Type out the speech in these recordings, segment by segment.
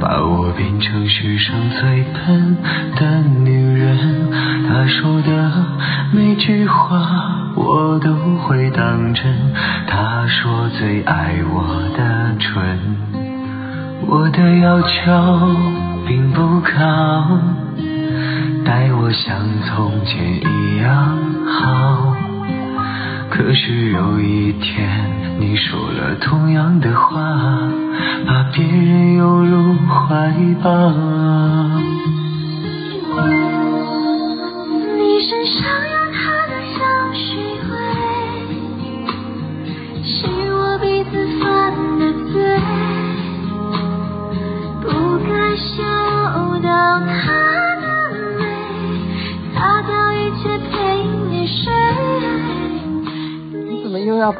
把我变成世上最笨的女人。他说的每句话我都会当真。他说最爱我的唇，我的要求并不高，待我像从前一样好。可是有一天，你说了同样的话，把别人拥入怀抱。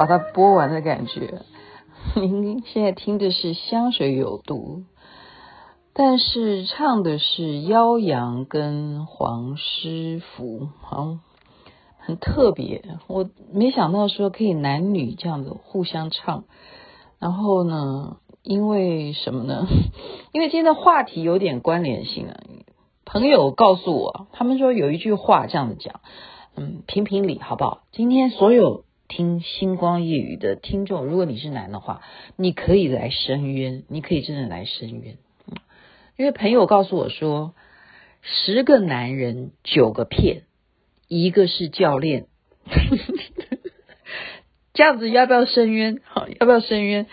把它播完的感觉？您现在听的是香水有毒，但是唱的是妖阳跟黄师傅，好，很特别。我没想到说可以男女这样子互相唱。然后呢，因为什么呢？因为今天的话题有点关联性啊。朋友告诉我，他们说有一句话这样子讲，嗯，评评理好不好？今天所有。听星光夜雨的听众，如果你是男的话，你可以来申冤，你可以真的来申冤。因为朋友告诉我说，十个男人九个骗，一个是教练。这样子要不要申冤？好，要不要申冤？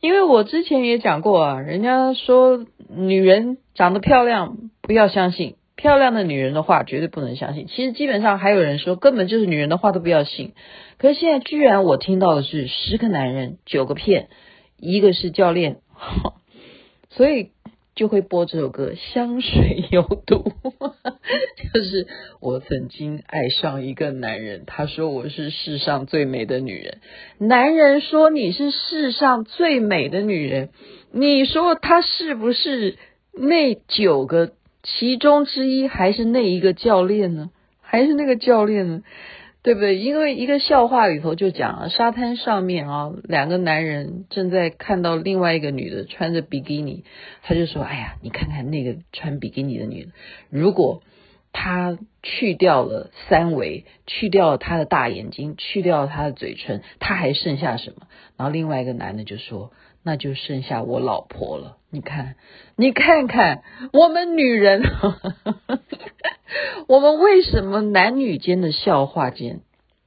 因为我之前也讲过啊，人家说女人长得漂亮不要相信，漂亮的女人的话绝对不能相信。其实基本上还有人说，根本就是女人的话都不要信。可是现在居然我听到的是十个男人九个骗，一个是教练，所以就会播这首歌《香水有毒》，就是我曾经爱上一个男人，他说我是世上最美的女人。男人说你是世上最美的女人，你说他是不是那九个其中之一，还是那一个教练呢？还是那个教练呢？对不对？因为一个笑话里头就讲了，沙滩上面啊，两个男人正在看到另外一个女的穿着比基尼，他就说：“哎呀，你看看那个穿比基尼的女的，如果她去掉了三围，去掉了她的大眼睛，去掉了她的嘴唇，她还剩下什么？”然后另外一个男的就说：“那就剩下我老婆了。”你看，你看看我们女人。我们为什么男女间的笑话间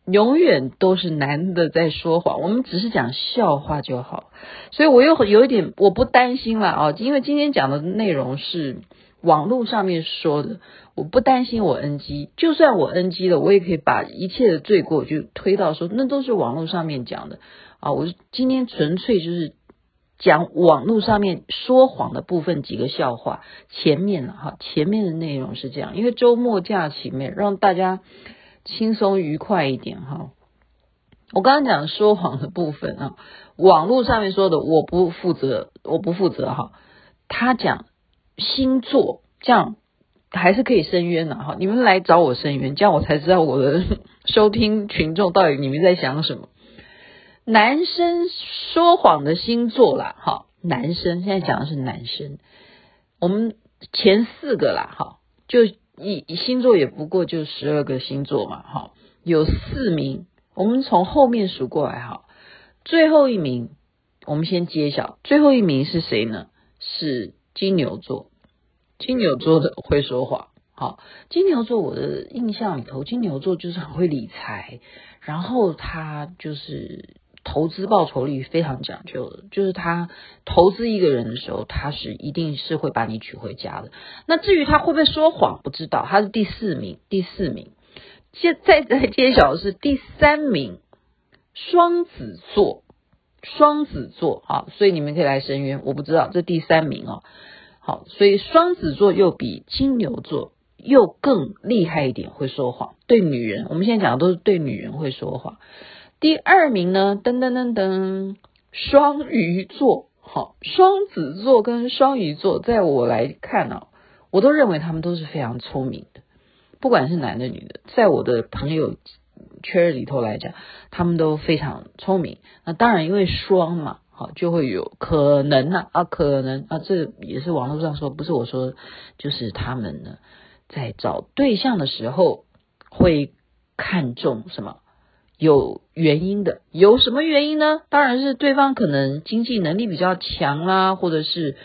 永远都是男的在说谎？我们只是讲笑话就好，所以我又有一点我不担心了啊，因为今天讲的内容是网络上面说的，我不担心我 NG，就算我 NG 了，我也可以把一切的罪过就推到说那都是网络上面讲的啊，我今天纯粹就是。讲网络上面说谎的部分几个笑话，前面了哈，前面的内容是这样，因为周末假期面让大家轻松愉快一点哈。我刚刚讲说谎的部分啊，网络上面说的我不负责，我不负责哈。他讲星座这样还是可以申冤的哈，你们来找我申冤，这样我才知道我的 收听群众到底你们在想什么。男生说谎的星座啦，哈，男生现在讲的是男生，我们前四个啦，哈，就一星座也不过就十二个星座嘛，哈，有四名，我们从后面数过来，哈，最后一名我们先揭晓，最后一名是谁呢？是金牛座，金牛座的会说谎，好，金牛座我的印象里头，金牛座就是很会理财，然后他就是。投资报酬率非常讲究的，就是他投资一个人的时候，他是一定是会把你娶回家的。那至于他会不会说谎，不知道。他是第四名，第四名。现在在揭晓的是第三名，双子座，双子座啊，所以你们可以来申冤。我不知道这第三名哦，好，所以双子座又比金牛座又更厉害一点，会说谎。对女人，我们现在讲的都是对女人会说谎。第二名呢，噔噔噔噔，双鱼座。好，双子座跟双鱼座，在我来看呢、啊，我都认为他们都是非常聪明的，不管是男的女的，在我的朋友圈里头来讲，他们都非常聪明。那当然，因为双嘛，好就会有可能啊，啊可能啊，这也是网络上说，不是我说，就是他们呢，在找对象的时候会看重什么？有原因的，有什么原因呢？当然是对方可能经济能力比较强啦，或者是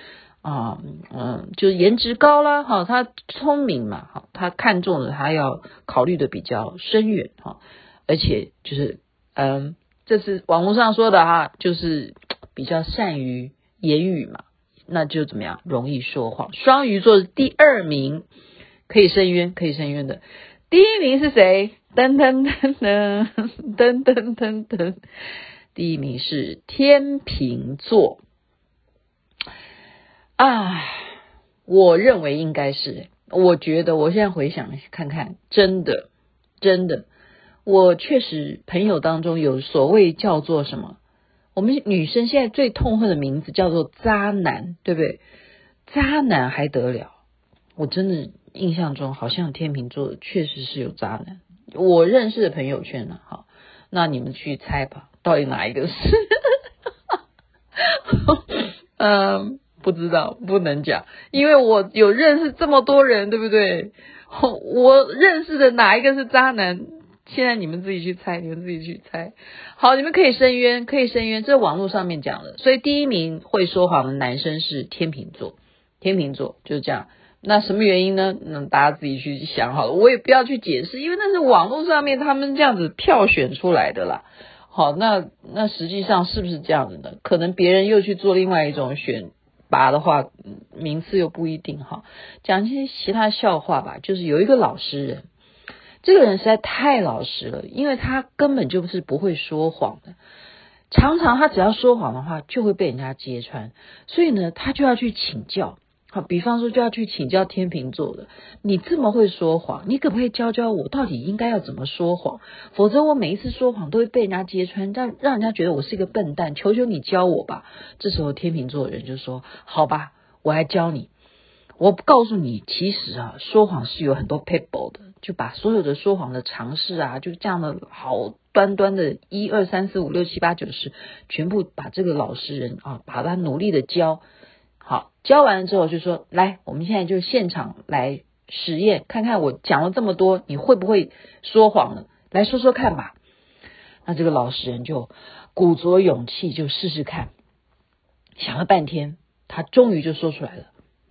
啊嗯，就是颜值高啦，哈，他聪明嘛，哈，他看中的他要考虑的比较深远哈，而且就是嗯，这是网络上说的哈，就是比较善于言语嘛，那就怎么样，容易说谎。双鱼座是第二名，可以深渊，可以深渊的。第一名是谁？噔噔噔噔噔噔噔噔，第一名是天秤座啊！我认为应该是，我觉得我现在回想看看，真的真的，我确实朋友当中有所谓叫做什么？我们女生现在最痛恨的名字叫做渣男，对不对？渣男还得了？我真的印象中好像天秤座确实是有渣男。我认识的朋友圈呢，好，那你们去猜吧，到底哪一个是？嗯，不知道，不能讲，因为我有认识这么多人，对不对？我认识的哪一个是渣男？现在你们自己去猜，你们自己去猜。好，你们可以申冤，可以申冤，这网络上面讲的。所以第一名会说谎的男生是天秤座，天秤座就是这样。那什么原因呢？那大家自己去想好了，我也不要去解释，因为那是网络上面他们这样子票选出来的啦。好，那那实际上是不是这样子呢？可能别人又去做另外一种选拔的话，名次又不一定哈。讲一些其他笑话吧，就是有一个老实人，这个人实在太老实了，因为他根本就是不会说谎的，常常他只要说谎的话就会被人家揭穿，所以呢，他就要去请教。好，比方说就要去请教天秤座的，你这么会说谎，你可不可以教教我，到底应该要怎么说谎？否则我每一次说谎都会被人家揭穿，让让人家觉得我是一个笨蛋。求求你教我吧。这时候天秤座的人就说：“好吧，我来教你。我告诉你，其实啊，说谎是有很多 people 的，就把所有的说谎的尝试啊，就这样的好端端的一二三四五六七八九十，全部把这个老实人啊，把他努力的教。”好，教完了之后就说，来，我们现在就现场来实验，看看我讲了这么多，你会不会说谎了？来说说看吧。那这个老实人就鼓足勇气就试试看，想了半天，他终于就说出来了。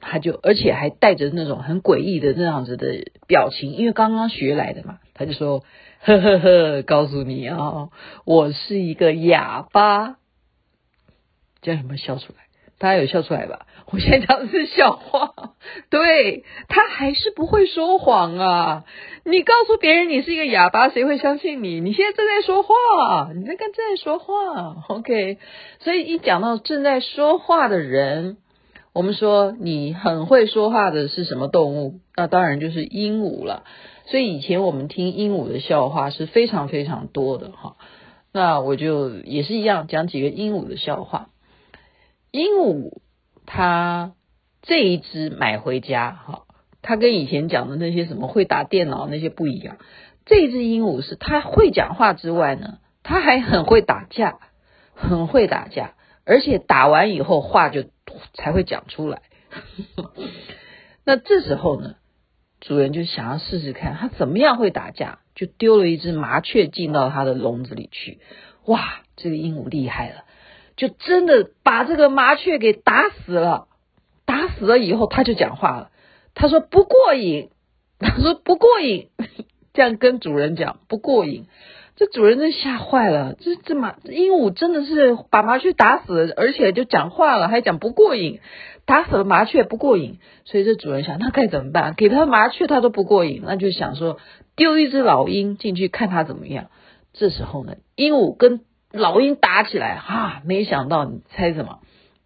他就而且还带着那种很诡异的那样子的表情，因为刚刚学来的嘛，他就说：“呵呵呵，告诉你啊，我是一个哑巴。”这样有没有笑出来？大家有笑出来吧？我现在讲的是笑话，对，他还是不会说谎啊！你告诉别人你是一个哑巴，谁会相信你？你现在正在说话，你在跟正在说话，OK？所以一讲到正在说话的人，我们说你很会说话的是什么动物？那当然就是鹦鹉了。所以以前我们听鹦鹉的笑话是非常非常多的哈。那我就也是一样讲几个鹦鹉的笑话。鹦鹉，它这一只买回家，哈，它跟以前讲的那些什么会打电脑那些不一样。这只鹦鹉是它会讲话之外呢，它还很会打架，很会打架，而且打完以后话就才会讲出来。那这时候呢，主人就想要试试看它怎么样会打架，就丢了一只麻雀进到它的笼子里去。哇，这个鹦鹉厉害了。就真的把这个麻雀给打死了，打死了以后，他就讲话了。他说不过瘾，他说不过瘾，这样跟主人讲不过瘾。这主人真吓坏了，这这麻鹦鹉真的是把麻雀打死了，而且就讲话了，还讲不过瘾，打死了麻雀不过瘾。所以这主人想，那该怎么办？给他麻雀他都不过瘾，那就想说丢一只老鹰进去看他怎么样。这时候呢，鹦鹉跟老鹰打起来，哈！没想到，你猜什么？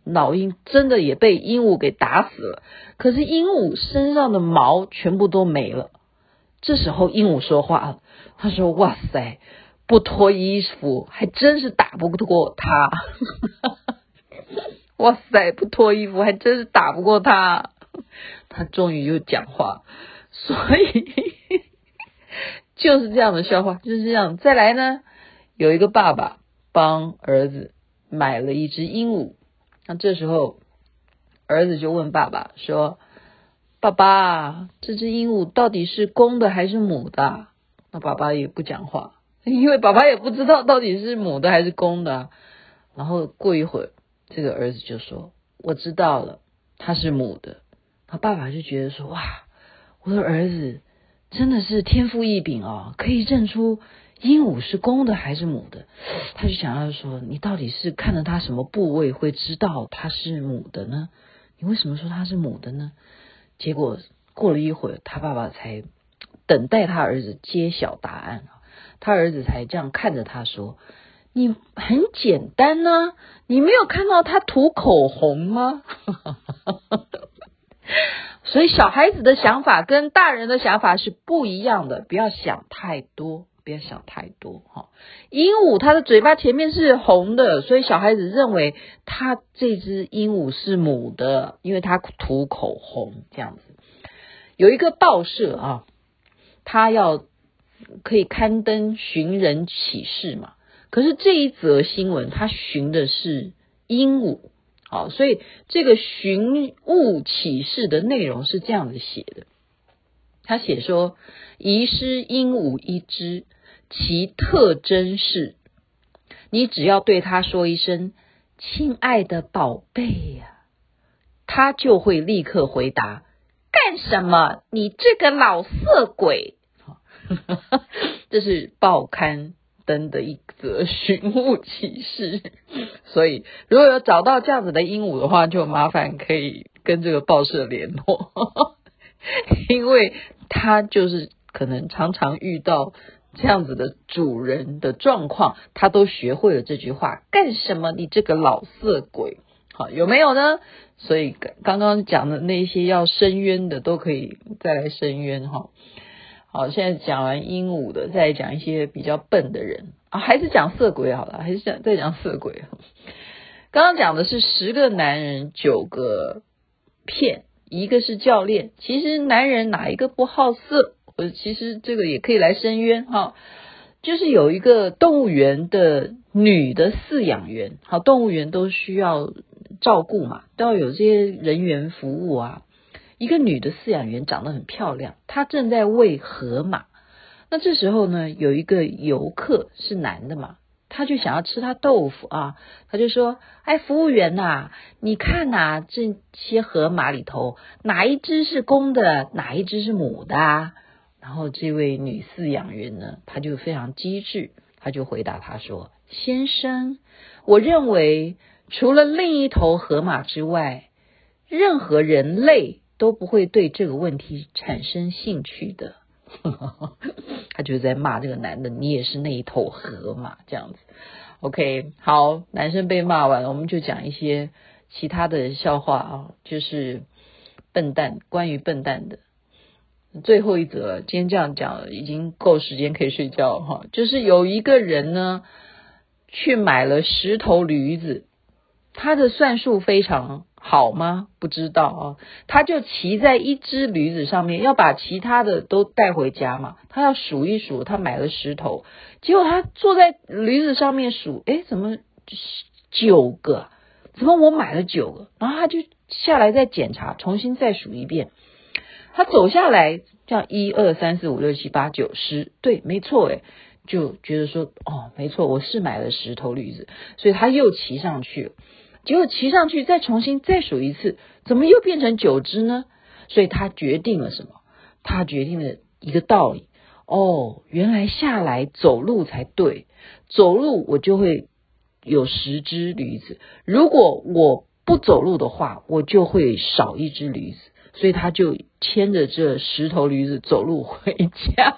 老鹰真的也被鹦鹉给打死了，可是鹦鹉身上的毛全部都没了。这时候鹦鹉说话了，他说：“哇塞，不脱衣服还真是打不过他。”哇塞，不脱衣服还真是打不过他。他终于又讲话，所以 就是这样的笑话，就是这样。再来呢，有一个爸爸帮儿子买了一只鹦鹉。那这时候，儿子就问爸爸说：“爸爸，这只鹦鹉到底是公的还是母的？”那爸爸也不讲话，因为爸爸也不知道到底是母的还是公的。然后过一会儿，这个儿子就说：“我知道了，它是母的。”他爸爸就觉得说：“哇，我的儿子真的是天赋异禀哦，可以认出。”鹦鹉是公的还是母的？他就想要说，你到底是看了它什么部位会知道它是母的呢？你为什么说它是母的呢？结果过了一会儿，他爸爸才等待他儿子揭晓答案，他儿子才这样看着他说：“你很简单呢，你没有看到他涂口红吗？” 所以小孩子的想法跟大人的想法是不一样的，不要想太多。不要想太多哈，鹦鹉它的嘴巴前面是红的，所以小孩子认为它这只鹦鹉是母的，因为它涂口红这样子。有一个报社啊，他要可以刊登寻人启事嘛，可是这一则新闻他寻的是鹦鹉，好，所以这个寻物启事的内容是这样子写的，他写说遗失鹦鹉一只。其特征是，你只要对他说一声“亲爱的宝贝呀”，他就会立刻回答：“干什么？你这个老色鬼！” 这是报刊登的一则寻物启事。所以，如果有找到这样子的鹦鹉的话，就麻烦可以跟这个报社联络，因为他就是可能常常遇到。这样子的主人的状况，他都学会了这句话。干什么？你这个老色鬼！好，有没有呢？所以刚刚讲的那些要申冤的，都可以再来申冤哈。好，现在讲完鹦鹉的，再讲一些比较笨的人啊，还是讲色鬼好了，还是讲再讲色鬼。刚刚讲的是十个男人九个骗，一个是教练。其实男人哪一个不好色？呃，其实这个也可以来申冤哈，就是有一个动物园的女的饲养员，好，动物园都需要照顾嘛，都要有这些人员服务啊。一个女的饲养员长得很漂亮，她正在喂河马。那这时候呢，有一个游客是男的嘛，他就想要吃他豆腐啊，他就说：“哎，服务员呐，你看呐，这些河马里头哪一只是公的，哪一只是母的啊？”然后这位女饲养员呢，她就非常机智，她就回答他说：“先生，我认为除了另一头河马之外，任何人类都不会对这个问题产生兴趣的。”他就在骂这个男的：“你也是那一头河马这样子。”OK，好，男生被骂完了，我们就讲一些其他的笑话啊，就是笨蛋，关于笨蛋的。最后一则，今天这样讲已经够时间可以睡觉哈。就是有一个人呢，去买了十头驴子，他的算术非常好吗？不知道啊。他就骑在一只驴子上面，要把其他的都带回家嘛。他要数一数，他买了十头，结果他坐在驴子上面数，诶，怎么九个？怎么我买了九个？然后他就下来再检查，重新再数一遍。他走下来，这样一二三四五六七八九十，对，没错，诶，就觉得说，哦，没错，我是买了十头驴子，所以他又骑上去，结果骑上去再重新再数一次，怎么又变成九只呢？所以他决定了什么？他决定了一个道理，哦，原来下来走路才对，走路我就会有十只驴子，如果我不走路的话，我就会少一只驴子。所以他就牵着这十头驴子走路回家，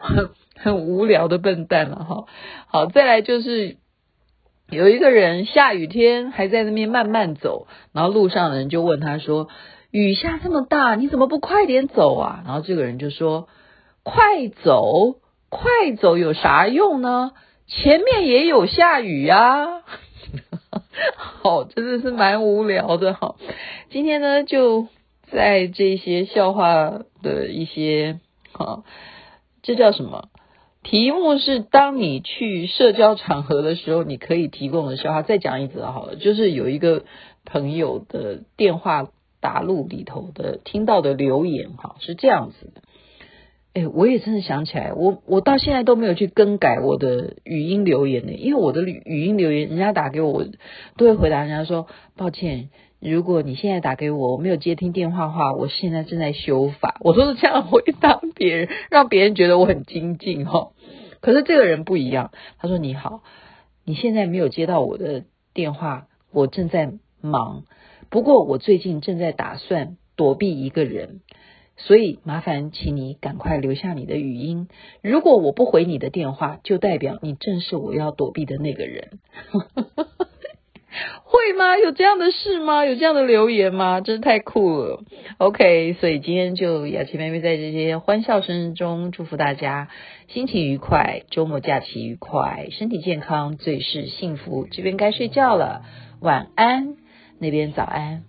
很 很无聊的笨蛋了哈。好，再来就是有一个人下雨天还在那边慢慢走，然后路上的人就问他说：“雨下这么大，你怎么不快点走啊？”然后这个人就说：“快走，快走有啥用呢？前面也有下雨啊。” 好，真的是蛮无聊的哈。今天呢，就在这些笑话的一些，哈，这叫什么？题目是：当你去社交场合的时候，你可以提供的笑话。再讲一则好了，就是有一个朋友的电话打录里头的听到的留言，哈，是这样子的。哎，我也真的想起来，我我到现在都没有去更改我的语音留言呢，因为我的语音留言，人家打给我，我都会回答人家说抱歉。如果你现在打给我，我没有接听电话的话，我现在正在修法。我都是这样回答别人，让别人觉得我很精进哈。可是这个人不一样，他说：“你好，你现在没有接到我的电话，我正在忙。不过我最近正在打算躲避一个人，所以麻烦请你赶快留下你的语音。如果我不回你的电话，就代表你正是我要躲避的那个人。”会吗？有这样的事吗？有这样的留言吗？真是太酷了。OK，所以今天就雅琪妹妹在这些欢笑声中祝福大家心情愉快，周末假期愉快，身体健康，最是幸福。这边该睡觉了，晚安。那边早安，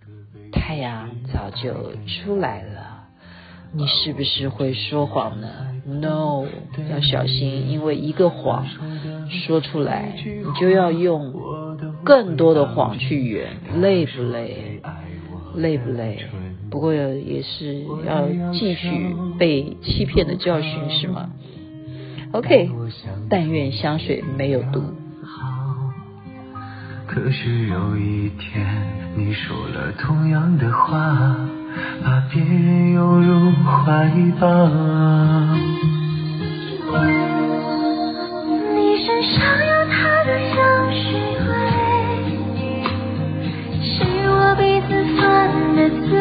太阳早就出来了。你是不是会说谎呢？No，要小心，因为一个谎说出来，你就要用。更多的谎去圆，累不累？累不累？不过也是要继续被欺骗的教训，是吗？OK，但愿香水没有毒。可是有一天，你说了同样的话，把别人拥入怀抱。你身上有他的香水。味，是我鼻子犯的罪，